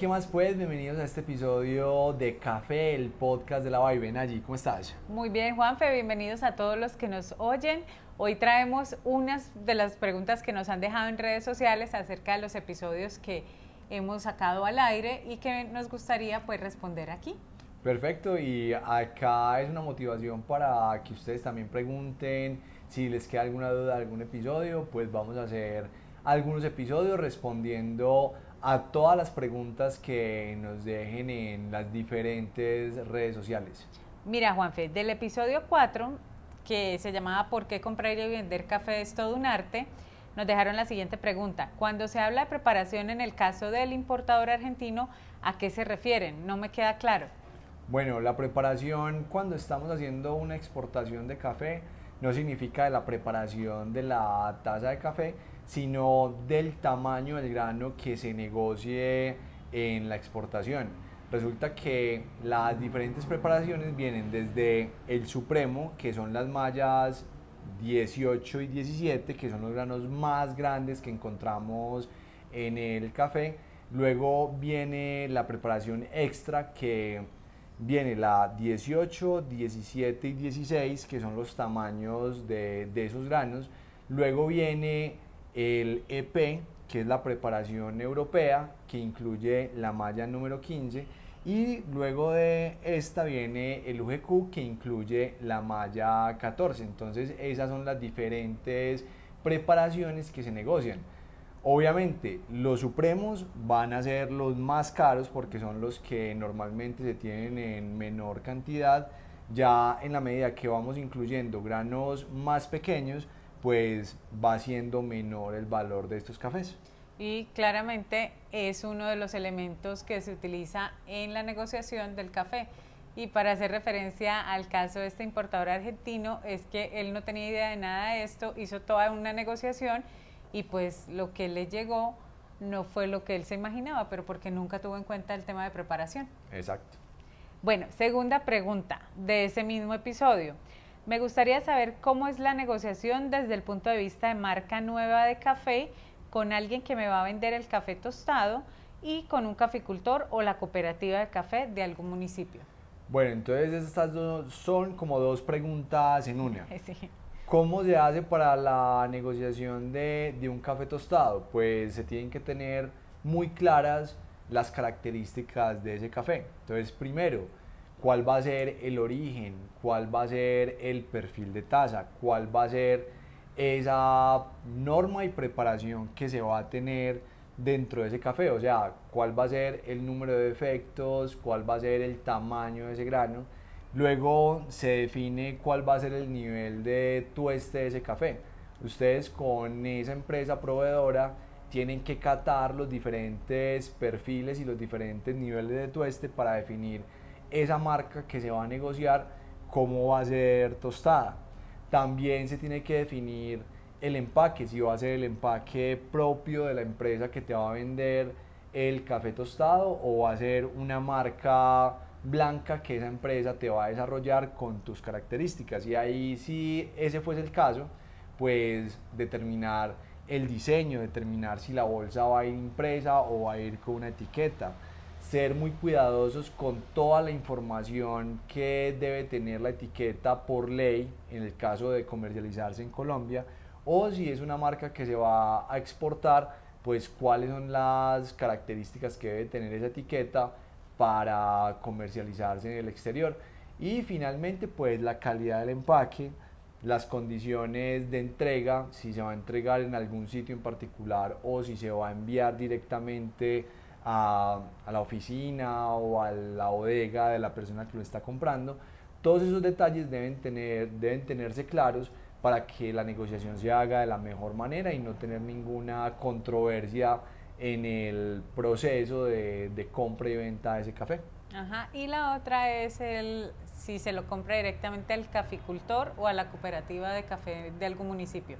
¿qué más pues? Bienvenidos a este episodio de Café, el podcast de la Vaivén allí. ¿Cómo estás? Muy bien, Juanfe, bienvenidos a todos los que nos oyen. Hoy traemos unas de las preguntas que nos han dejado en redes sociales acerca de los episodios que hemos sacado al aire y que nos gustaría pues responder aquí. Perfecto, y acá es una motivación para que ustedes también pregunten si les queda alguna duda de algún episodio, pues vamos a hacer algunos episodios respondiendo a todas las preguntas que nos dejen en las diferentes redes sociales. Mira, Juanfe, del episodio 4, que se llamaba ¿Por qué comprar y vender café es todo un arte? Nos dejaron la siguiente pregunta. Cuando se habla de preparación en el caso del importador argentino, ¿a qué se refieren? No me queda claro. Bueno, la preparación cuando estamos haciendo una exportación de café no significa la preparación de la taza de café, sino del tamaño del grano que se negocie en la exportación. Resulta que las diferentes preparaciones vienen desde el supremo, que son las mallas 18 y 17, que son los granos más grandes que encontramos en el café. Luego viene la preparación extra, que viene la 18, 17 y 16, que son los tamaños de, de esos granos. Luego viene el EP, que es la preparación europea, que incluye la malla número 15, y luego de esta viene el UGQ, que incluye la malla 14. Entonces esas son las diferentes preparaciones que se negocian. Obviamente, los supremos van a ser los más caros porque son los que normalmente se tienen en menor cantidad. Ya en la medida que vamos incluyendo granos más pequeños, pues va siendo menor el valor de estos cafés. Y claramente es uno de los elementos que se utiliza en la negociación del café. Y para hacer referencia al caso de este importador argentino, es que él no tenía idea de nada de esto, hizo toda una negociación y pues lo que le llegó no fue lo que él se imaginaba, pero porque nunca tuvo en cuenta el tema de preparación. Exacto. Bueno, segunda pregunta de ese mismo episodio. Me gustaría saber cómo es la negociación desde el punto de vista de marca nueva de café con alguien que me va a vender el café tostado y con un caficultor o la cooperativa de café de algún municipio. Bueno, entonces estas dos son como dos preguntas en una. ¿Cómo se hace para la negociación de, de, un café tostado? Pues se tienen que tener muy claras las características de ese café. Entonces, primero, cuál va a ser el origen, cuál va a ser el perfil de taza, cuál va a ser esa norma y preparación que se va a tener dentro de ese café, o sea, cuál va a ser el número de efectos, cuál va a ser el tamaño de ese grano. Luego se define cuál va a ser el nivel de tueste de ese café. Ustedes con esa empresa proveedora tienen que catar los diferentes perfiles y los diferentes niveles de tueste para definir esa marca que se va a negociar, cómo va a ser tostada. También se tiene que definir el empaque, si va a ser el empaque propio de la empresa que te va a vender el café tostado o va a ser una marca blanca que esa empresa te va a desarrollar con tus características. Y ahí si ese fuese el caso, pues determinar el diseño, determinar si la bolsa va a ir impresa o va a ir con una etiqueta ser muy cuidadosos con toda la información que debe tener la etiqueta por ley en el caso de comercializarse en Colombia o si es una marca que se va a exportar, pues cuáles son las características que debe tener esa etiqueta para comercializarse en el exterior. Y finalmente, pues la calidad del empaque, las condiciones de entrega, si se va a entregar en algún sitio en particular o si se va a enviar directamente a, la oficina o a la bodega de la persona que lo está comprando. Todos esos detalles deben, tener, deben tenerse claros para que la negociación se haga de la mejor manera y no tener ninguna controversia en el proceso de, de compra y venta de ese café. Ajá. Y la otra es el si se lo compra directamente al caficultor o a la cooperativa de café de algún municipio.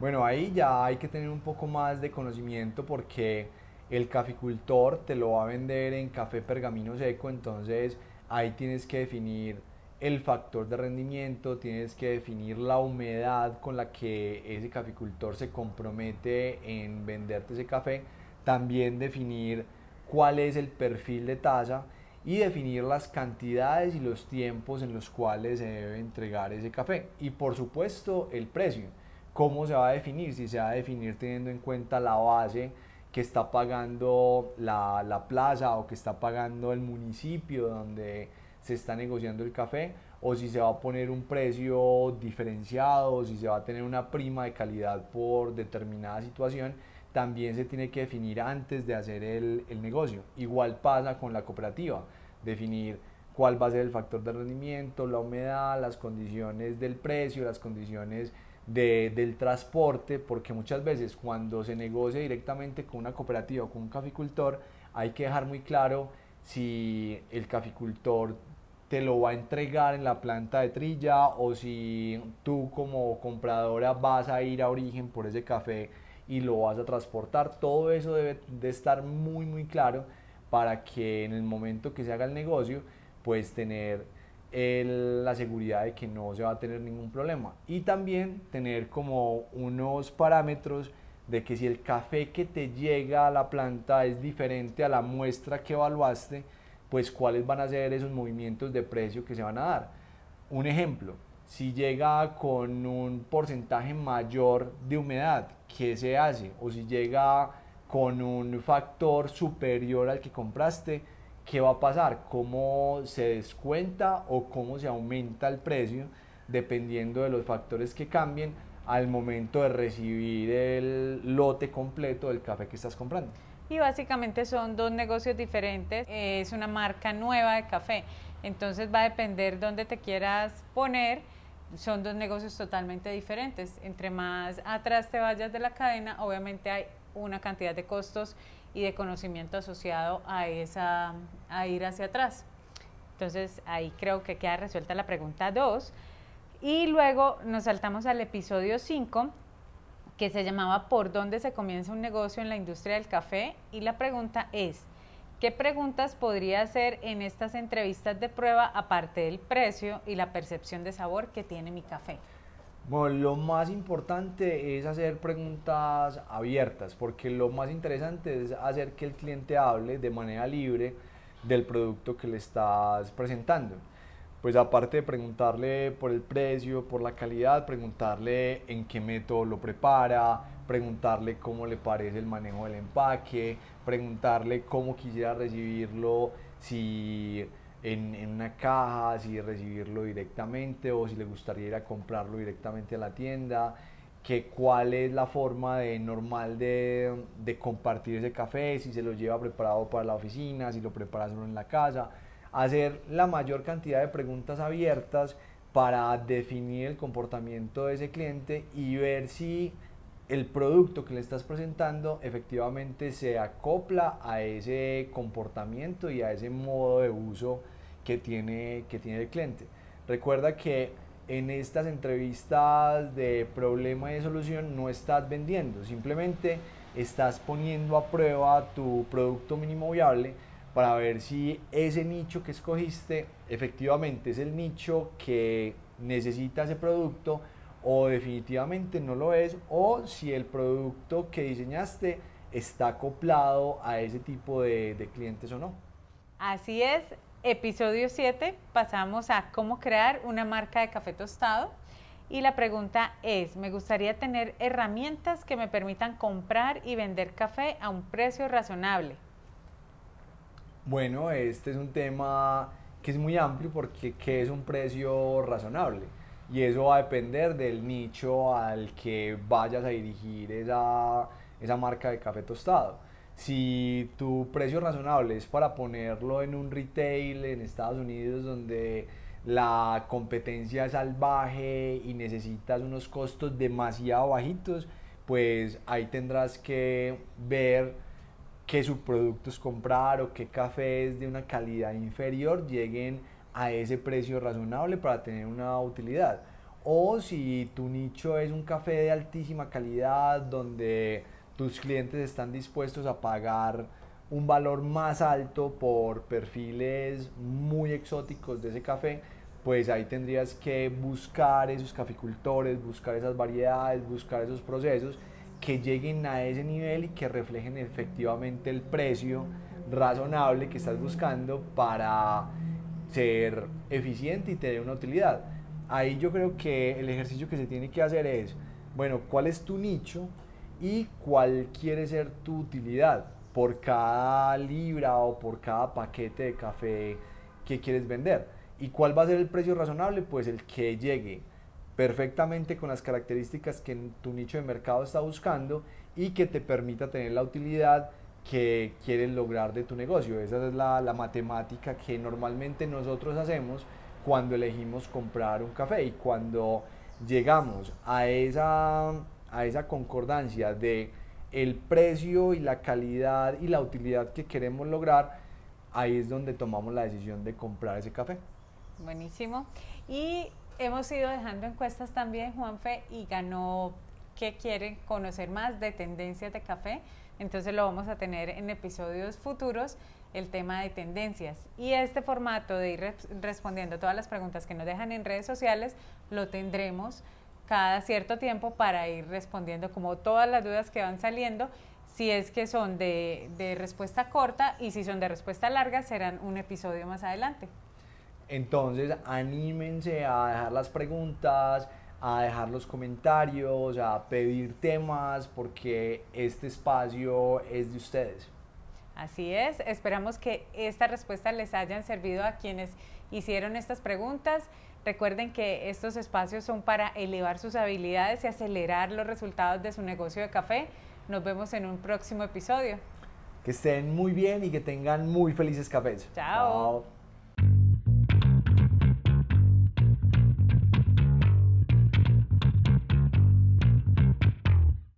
Bueno, ahí ya hay que tener un poco más de conocimiento porque el caficultor te lo va a vender en café pergamino seco, entonces ahí tienes que definir el factor de rendimiento, tienes que definir la humedad con la que ese caficultor se compromete en venderte ese café, también definir cuál es el perfil de taza y definir las cantidades y los tiempos en los cuales se debe entregar ese café. Y por supuesto el precio. ¿Cómo se va a definir? Si se va a definir teniendo en cuenta la base que está pagando la, la plaza o que está pagando el municipio donde se está negociando el café o si se va a poner un precio diferenciado o si se va a tener una prima de calidad por determinada situación, también se tiene que definir antes de hacer el, el negocio. Igual pasa con la cooperativa, definir cuál va a ser el factor de rendimiento, la humedad, las condiciones del precio, las condiciones de, del transporte, porque muchas veces cuando se negocia directamente con una cooperativa o con un caficultor, hay que dejar muy claro si el caficultor te lo va a entregar en la planta de trilla o si tú como compradora vas a ir a origen por ese café y lo vas a transportar. Todo eso debe de estar muy muy claro para que en el momento que se haga el negocio pues tener la seguridad de que no se va a tener ningún problema y también tener como unos parámetros de que si el café que te llega a la planta es diferente a la muestra que evaluaste, pues cuáles van a ser esos movimientos de precio que se van a dar. Un ejemplo, si llega con un porcentaje mayor de humedad, ¿qué se hace? O si llega con un factor superior al que compraste, ¿qué va a pasar? ¿Cómo se descuenta o cómo se aumenta el precio dependiendo de los factores que cambien al momento de recibir el lote completo del café que estás comprando? y básicamente son dos negocios diferentes. Es una marca nueva de café, entonces va a depender dónde te quieras poner. Son dos negocios totalmente diferentes. Entre más atrás te vayas de la cadena, obviamente hay una cantidad de costos y de conocimiento asociado a, esa, a ir hacia atrás. Entonces ahí creo que queda resuelta la pregunta 2. Y luego nos saltamos al episodio 5, que se llamaba ¿Por dónde se comienza un negocio en la industria del café? Y la pregunta es, ¿qué preguntas podría hacer en estas entrevistas de prueba aparte del precio y la percepción de sabor que tiene mi café? Bueno, lo más importante es hacer preguntas abiertas, porque lo más interesante es hacer que el cliente hable de manera libre del producto que le estás presentando. Pues aparte de preguntarle por el precio, por la calidad, preguntarle en qué método lo prepara, preguntarle cómo le parece el manejo del empaque, preguntarle cómo quisiera recibirlo, si en, en, una caja, si recibirlo directamente o si le gustaría ir a comprarlo directamente a la tienda, que cuál es la forma de, normal de, de compartir ese café, si se lo lleva preparado para la oficina, si lo prepara solo en la casa. Hacer la mayor cantidad de preguntas abiertas para definir el comportamiento de ese cliente y ver si el producto que le estás presentando efectivamente se acopla a ese comportamiento y a ese modo de uso que tiene, que tiene el cliente. Recuerda que en estas entrevistas de problema y de solución no estás vendiendo, simplemente estás poniendo a prueba tu producto mínimo viable para ver si ese nicho que escogiste efectivamente es el nicho que necesita ese producto o definitivamente no lo es o si el producto que diseñaste está acoplado a ese tipo de, de clientes o no. Así es, episodio 7 pasamos a cómo crear una marca de café tostado. Y la pregunta es, me gustaría tener herramientas que me permitan comprar y vender café a un precio razonable. Bueno, este es un tema que es muy amplio porque ¿qué es un precio razonable? Y eso va a depender del nicho al que vayas a dirigir esa, esa marca de café tostado. Si tu precio razonable es para ponerlo en un retail en Estados Unidos donde la competencia es salvaje y necesitas unos costos demasiado bajitos, pues ahí tendrás que ver qué subproductos comprar o qué cafés de una calidad inferior lleguen a ese precio razonable para tener una utilidad. O si tu nicho es un café de altísima calidad donde tus clientes están dispuestos a pagar un valor más alto por perfiles muy exóticos de ese café, pues ahí tendrías que buscar esos caficultores, buscar esas variedades, buscar esos procesos que lleguen a ese nivel y que reflejen efectivamente el precio razonable que estás buscando para ser eficiente y tener una utilidad. Ahí yo creo que el ejercicio que se tiene que hacer es, bueno, ¿cuál es tu nicho y cuál quiere ser tu utilidad por cada libra o por cada paquete de café que quieres vender? ¿Y cuál va a ser el precio razonable? Pues el que llegue perfectamente con las características que tu nicho de mercado está buscando y que te permita tener la utilidad que quieres lograr de tu negocio. Esa es la, la, matemática que normalmente nosotros hacemos cuando elegimos comprar un café y cuando llegamos a esa, a esa concordancia de el precio y la calidad y la utilidad que queremos lograr, ahí es donde tomamos la decisión de comprar ese café. Buenísimo. Y hemos ido dejando encuestas también, Juanfe, y ganó que quieren conocer más de tendencias de café. Entonces lo vamos a tener en episodios futuros, el tema de tendencias. Y este formato de ir respondiendo todas las preguntas que nos dejan en redes sociales, lo tendremos cada cierto tiempo para ir respondiendo como todas las dudas que van saliendo. Si es que son de, respuesta corta y si son de respuesta larga, serán un episodio más adelante. Entonces, anímense a dejar las preguntas, a dejar los comentarios, a pedir temas, porque este espacio es de ustedes. Así es, esperamos que esta respuesta les hayan servido a quienes hicieron estas preguntas. Recuerden que estos espacios son para elevar sus habilidades y acelerar los resultados de su negocio de café. Nos vemos en un próximo episodio. Que estén muy bien y que tengan muy felices cafés. Chao.